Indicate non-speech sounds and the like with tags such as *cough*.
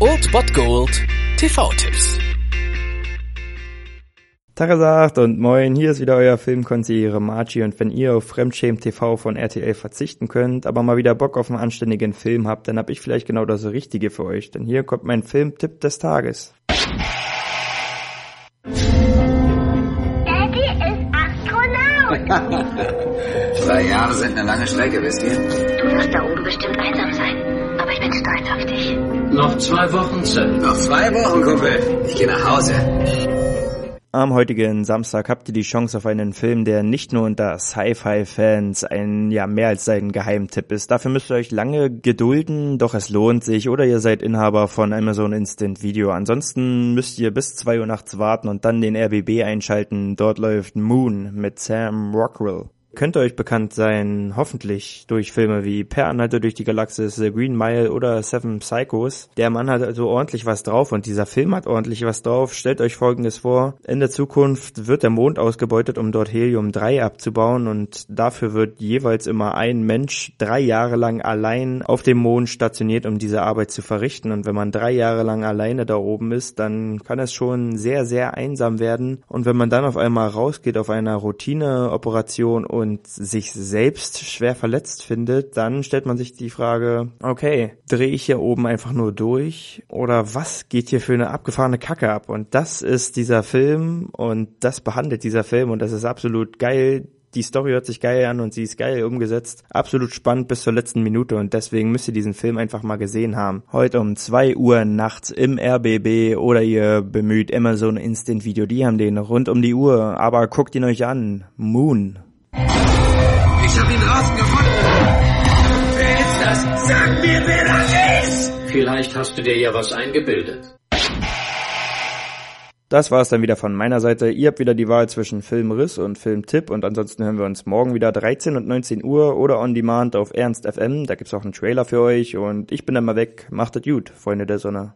Old Bot Gold TV-Tipps. Tagesacht und moin, hier ist wieder euer Filmkonsigliere Margie und wenn ihr auf Fremdschämen TV von RTL verzichten könnt, aber mal wieder Bock auf einen anständigen Film habt, dann hab ich vielleicht genau das Richtige für euch, denn hier kommt mein Filmtipp des Tages. Daddy ist Astronaut. *laughs* Drei Jahre sind eine lange Strecke, wisst ihr? Du wirst da oben bestimmt Noch zwei Wochen Zeit. Noch zwei Wochen, Kumpel. Ich gehe nach Hause. Am heutigen Samstag habt ihr die Chance auf einen Film, der nicht nur unter Sci-Fi-Fans ein ja mehr als sein Geheimtipp ist. Dafür müsst ihr euch lange gedulden, doch es lohnt sich. Oder ihr seid Inhaber von Amazon Instant Video. Ansonsten müsst ihr bis zwei Uhr nachts warten und dann den RBB einschalten. Dort läuft Moon mit Sam Rockwell. Könnte euch bekannt sein, hoffentlich, durch Filme wie Per Anhalter durch die Galaxis, The Green Mile oder Seven Psychos. Der Mann hat also ordentlich was drauf und dieser Film hat ordentlich was drauf. Stellt euch folgendes vor. In der Zukunft wird der Mond ausgebeutet, um dort Helium-3 abzubauen und dafür wird jeweils immer ein Mensch drei Jahre lang allein auf dem Mond stationiert, um diese Arbeit zu verrichten. Und wenn man drei Jahre lang alleine da oben ist, dann kann es schon sehr, sehr einsam werden. Und wenn man dann auf einmal rausgeht auf einer Routineoperation und und sich selbst schwer verletzt findet, dann stellt man sich die Frage, okay, drehe ich hier oben einfach nur durch oder was geht hier für eine abgefahrene Kacke ab? Und das ist dieser Film und das behandelt dieser Film und das ist absolut geil. Die Story hört sich geil an und sie ist geil umgesetzt. Absolut spannend bis zur letzten Minute und deswegen müsst ihr diesen Film einfach mal gesehen haben. Heute um zwei Uhr nachts im RBB oder ihr bemüht Amazon Instant Video. Die haben den rund um die Uhr. Aber guckt ihn euch an. Moon. Ich hab ihn draußen gefunden. Wer ist das? Sag mir, wer das ist! Vielleicht hast du dir ja was eingebildet. Das war's dann wieder von meiner Seite. Ihr habt wieder die Wahl zwischen Filmriss und Filmtipp und ansonsten hören wir uns morgen wieder 13 und 19 Uhr oder on demand auf Ernst FM. Da gibt's auch einen Trailer für euch und ich bin dann mal weg. Macht es gut, Freunde der Sonne.